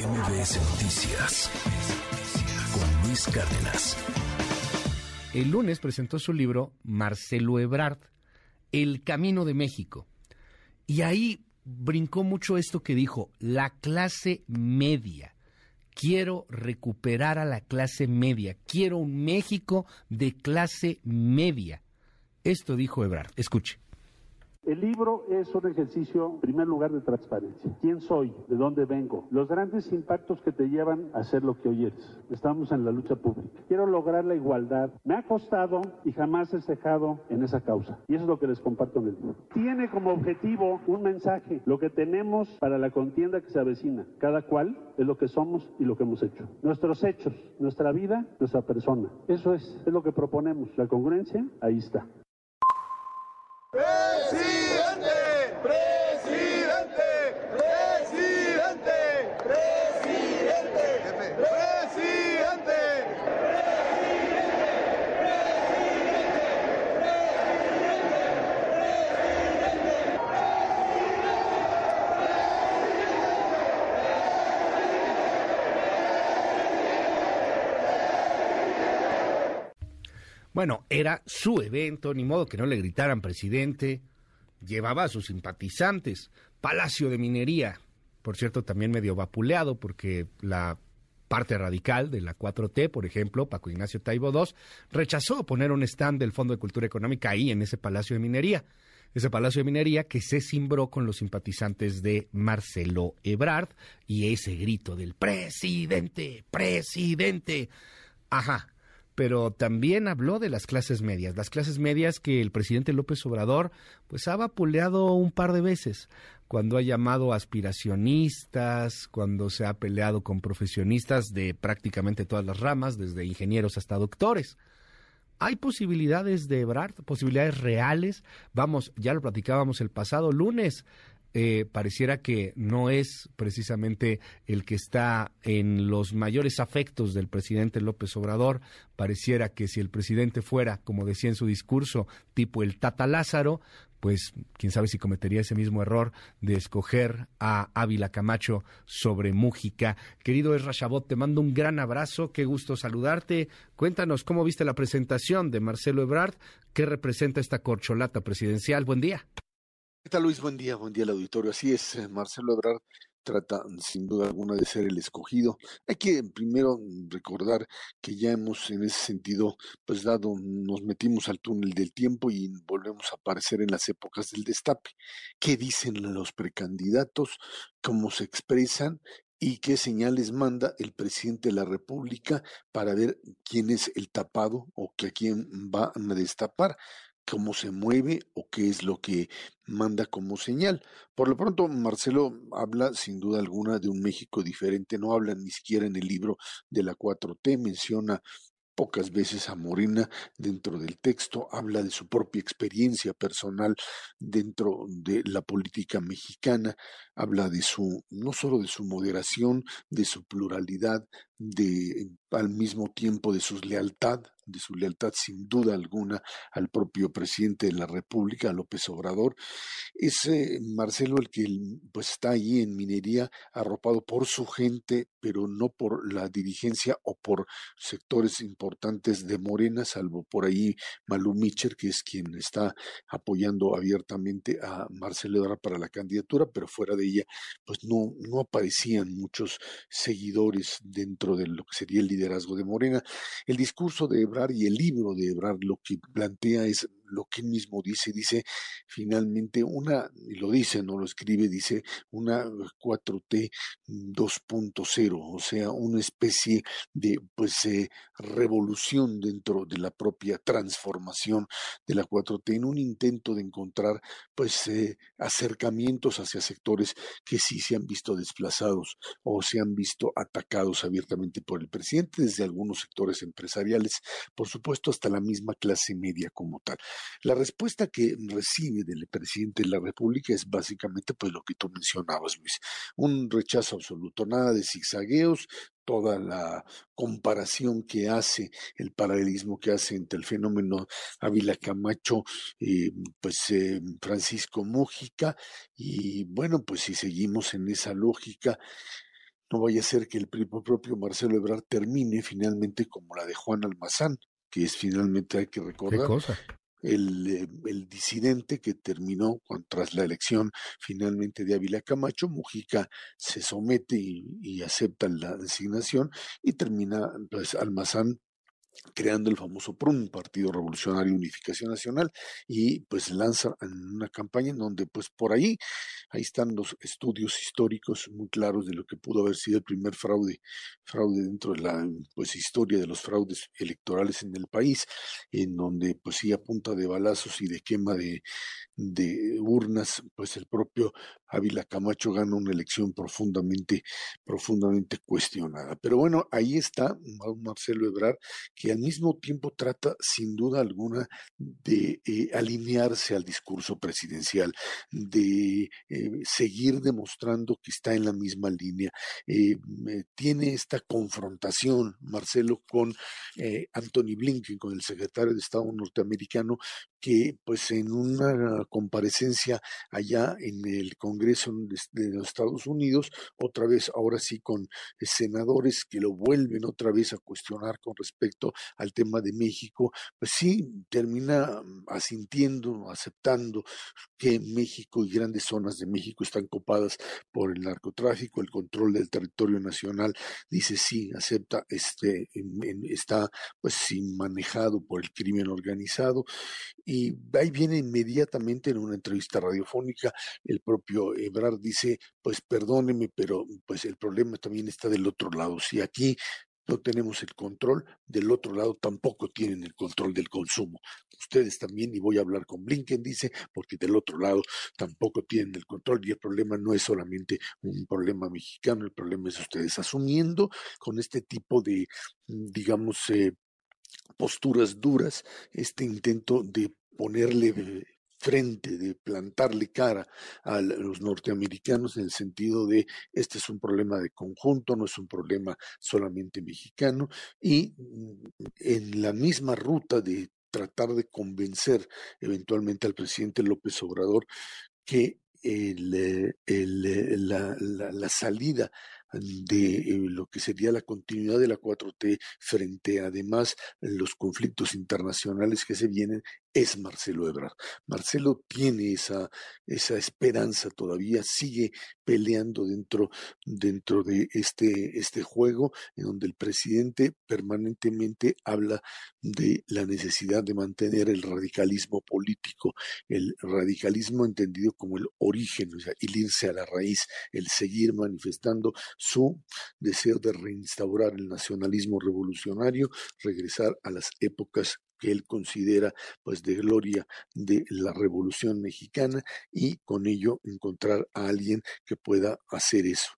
MBS Noticias con Luis Cárdenas. El lunes presentó su libro Marcelo Ebrard, El Camino de México. Y ahí brincó mucho esto que dijo, la clase media. Quiero recuperar a la clase media. Quiero un México de clase media. Esto dijo Ebrard. Escuche. El libro es un ejercicio, en primer lugar, de transparencia. ¿Quién soy? ¿De dónde vengo? Los grandes impactos que te llevan a ser lo que hoy eres. Estamos en la lucha pública. Quiero lograr la igualdad. Me ha costado y jamás he cejado en esa causa. Y eso es lo que les comparto en el libro. Tiene como objetivo un mensaje, lo que tenemos para la contienda que se avecina. Cada cual es lo que somos y lo que hemos hecho. Nuestros hechos, nuestra vida, nuestra persona. Eso es, es lo que proponemos. La congruencia, ahí está. Bueno, era su evento, ni modo que no le gritaran presidente. Llevaba a sus simpatizantes. Palacio de Minería, por cierto, también medio vapuleado porque la parte radical de la 4T, por ejemplo, Paco Ignacio Taibo II, rechazó poner un stand del Fondo de Cultura Económica ahí en ese Palacio de Minería. Ese Palacio de Minería que se cimbró con los simpatizantes de Marcelo Ebrard y ese grito del presidente, presidente. Ajá, pero también habló de las clases medias, las clases medias que el presidente López Obrador pues ha vapuleado un par de veces, cuando ha llamado aspiracionistas, cuando se ha peleado con profesionistas de prácticamente todas las ramas, desde ingenieros hasta doctores. Hay posibilidades de Ebrard, posibilidades reales. Vamos, ya lo platicábamos el pasado lunes. Eh, pareciera que no es precisamente el que está en los mayores afectos del presidente López Obrador. Pareciera que si el presidente fuera, como decía en su discurso, tipo el Tata Lázaro, pues quién sabe si cometería ese mismo error de escoger a Ávila Camacho sobre Mújica. Querido Esra Chabot, te mando un gran abrazo, qué gusto saludarte. Cuéntanos cómo viste la presentación de Marcelo Ebrard, qué representa esta corcholata presidencial. Buen día. ¿Qué tal Luis? Buen día, buen día al auditorio. Así es, eh, Marcelo Ebrard trata sin duda alguna de ser el escogido. Hay que primero recordar que ya hemos en ese sentido pues dado, nos metimos al túnel del tiempo y volvemos a aparecer en las épocas del destape. ¿Qué dicen los precandidatos? ¿Cómo se expresan? y qué señales manda el presidente de la República para ver quién es el tapado o que a quién va a destapar cómo se mueve o qué es lo que manda como señal. Por lo pronto, Marcelo habla sin duda alguna de un México diferente, no habla ni siquiera en el libro de la 4T, menciona pocas veces a Morena dentro del texto, habla de su propia experiencia personal dentro de la política mexicana, habla de su, no solo de su moderación, de su pluralidad, de al mismo tiempo de su lealtad, de su lealtad sin duda alguna al propio presidente de la República, López Obrador. Es eh, Marcelo el que pues está ahí en minería arropado por su gente, pero no por la dirigencia o por sectores importantes de Morena, salvo por ahí Malú Micher, que es quien está apoyando abiertamente a Marcelo Ebrard para la candidatura, pero fuera de ella, pues no, no aparecían muchos seguidores dentro de lo que sería el liderazgo de Morena. El discurso de Ebrard y el libro de Ebrard lo que plantea es lo que él mismo dice, dice finalmente una, y lo dice, no lo escribe, dice una 4T 2.0, o sea, una especie de pues eh, revolución dentro de la propia transformación de la 4T en un intento de encontrar pues eh, acercamientos hacia sectores que sí se han visto desplazados o se han visto atacados abiertamente por el presidente desde algunos sectores empresariales, por supuesto hasta la misma clase media como tal. La respuesta que recibe del presidente de la República es básicamente pues lo que tú mencionabas, Luis, un rechazo absoluto, nada de zigzagueos, toda la comparación que hace, el paralelismo que hace entre el fenómeno Ávila Camacho, eh, pues eh, Francisco Mújica, y bueno, pues si seguimos en esa lógica, no vaya a ser que el propio Marcelo Ebrard termine finalmente como la de Juan Almazán, que es finalmente, hay que recordar, El, eh, el, disidente que terminó tras la elección finalmente de Ávila Camacho, Mujica se somete y, y acepta la designación y termina pues Almazán creando el famoso PRUN, Partido Revolucionario Unificación Nacional, y pues lanza una campaña en donde pues por ahí, ahí están los estudios históricos muy claros de lo que pudo haber sido el primer fraude, fraude dentro de la pues historia de los fraudes electorales en el país, en donde pues sí a punta de balazos y de quema de, de urnas, pues el propio Ávila Camacho gana una elección profundamente, profundamente cuestionada. Pero bueno, ahí está Marcelo Ebrard, que al mismo tiempo trata sin duda alguna de eh, alinearse al discurso presidencial, de eh, seguir demostrando que está en la misma línea. Eh, tiene esta confrontación, Marcelo, con Anthony Blinken, con el secretario de Estado norteamericano, que pues en una comparecencia allá en el Congreso de los Estados Unidos, otra vez, ahora sí con senadores que lo vuelven otra vez a cuestionar con respecto al tema de México, pues sí termina asintiendo, aceptando que México y grandes zonas de México están copadas por el narcotráfico, el control del territorio nacional, dice sí, acepta, este, está pues sí manejado por el crimen organizado y ahí viene inmediatamente en una entrevista radiofónica el propio Ebrard dice, pues perdóneme, pero pues el problema también está del otro lado. Si aquí no tenemos el control, del otro lado tampoco tienen el control del consumo. Ustedes también, y voy a hablar con Blinken, dice, porque del otro lado tampoco tienen el control y el problema no es solamente un problema mexicano, el problema es ustedes asumiendo con este tipo de, digamos, eh, posturas duras, este intento de ponerle frente, de plantarle cara a los norteamericanos en el sentido de este es un problema de conjunto, no es un problema solamente mexicano, y mm, en la misma ruta de tratar de convencer eventualmente al presidente López Obrador que el, eh, eh, la, salida de eh, lo que sería la continuidad de la 4T frente además los conflictos internacionales que se vienen es Marcelo Ebrard. Marcelo tiene esa, esa esperanza todavía, sigue peleando dentro, dentro de este, este juego en donde el presidente permanentemente habla de la necesidad de mantener el radicalismo político, el radicalismo entendido como el origen, o sea, el irse a la raíz, el seguir manifestando su deseo de reinstaurar el nacionalismo revolucionario, regresar a las épocas que él considera pues de gloria de la Revolución Mexicana y con ello encontrar a alguien que pueda hacer eso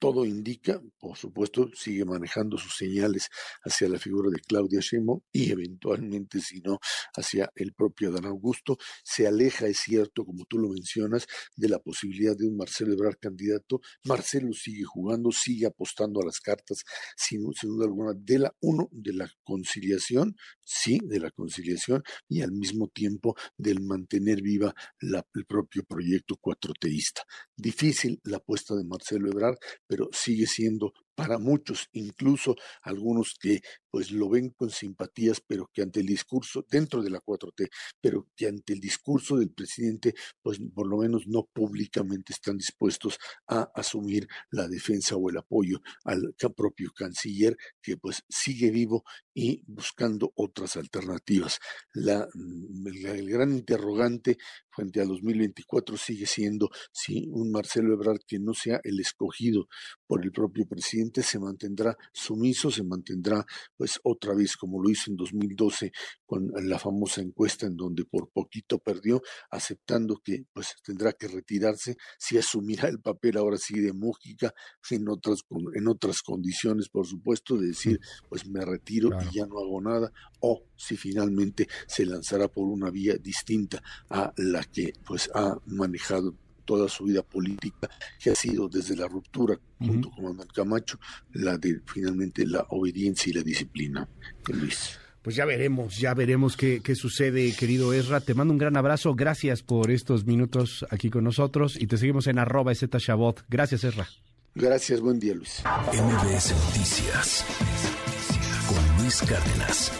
todo indica, por supuesto, sigue manejando sus señales hacia la figura de Claudia Sheinbaum y eventualmente, si no, hacia el propio Dan Augusto. Se aleja, es cierto, como tú lo mencionas, de la posibilidad de un Marcelo Ebrard candidato. Marcelo sigue jugando, sigue apostando a las cartas, sin, duda alguna, de la, uno, de la conciliación, sí, de la conciliación, y al mismo tiempo del mantener viva el propio proyecto cuatroteísta. Difícil la apuesta de Marcelo Ebrard, pero sigue siendo para muchos, incluso algunos que pues lo ven con simpatías, pero que ante el discurso, dentro de la 4T, pero que ante el discurso del presidente, pues por lo menos no públicamente están dispuestos a asumir la defensa o el apoyo al propio canciller, que pues sigue vivo y buscando otras alternativas. La, mm, el, gran interrogante frente a 2024 sigue siendo si un Marcelo Ebrard que no sea el escogido por el propio presidente se mantendrá sumiso, se mantendrá pues otra vez como lo hizo en 2012 con la famosa encuesta en donde por poquito perdió, aceptando que pues tendrá que retirarse, si asumirá el papel ahora sí de Mújica en otras, en otras condiciones, por supuesto, de decir pues me retiro y ya no hago nada, o si finalmente se lanzará por una vía distinta a la que pues ha manejado toda su vida política, que ha sido desde la ruptura junto con Manuel Camacho, la de finalmente la obediencia y la disciplina. Luis. Pues ya veremos, ya veremos qué, qué, sucede, querido Ezra. Te mando un gran abrazo. Gracias por estos minutos aquí con nosotros y te seguimos en arroba Gracias, Ezra. Gracias, buen día Luis. MBS Noticias con Luis Cárdenas.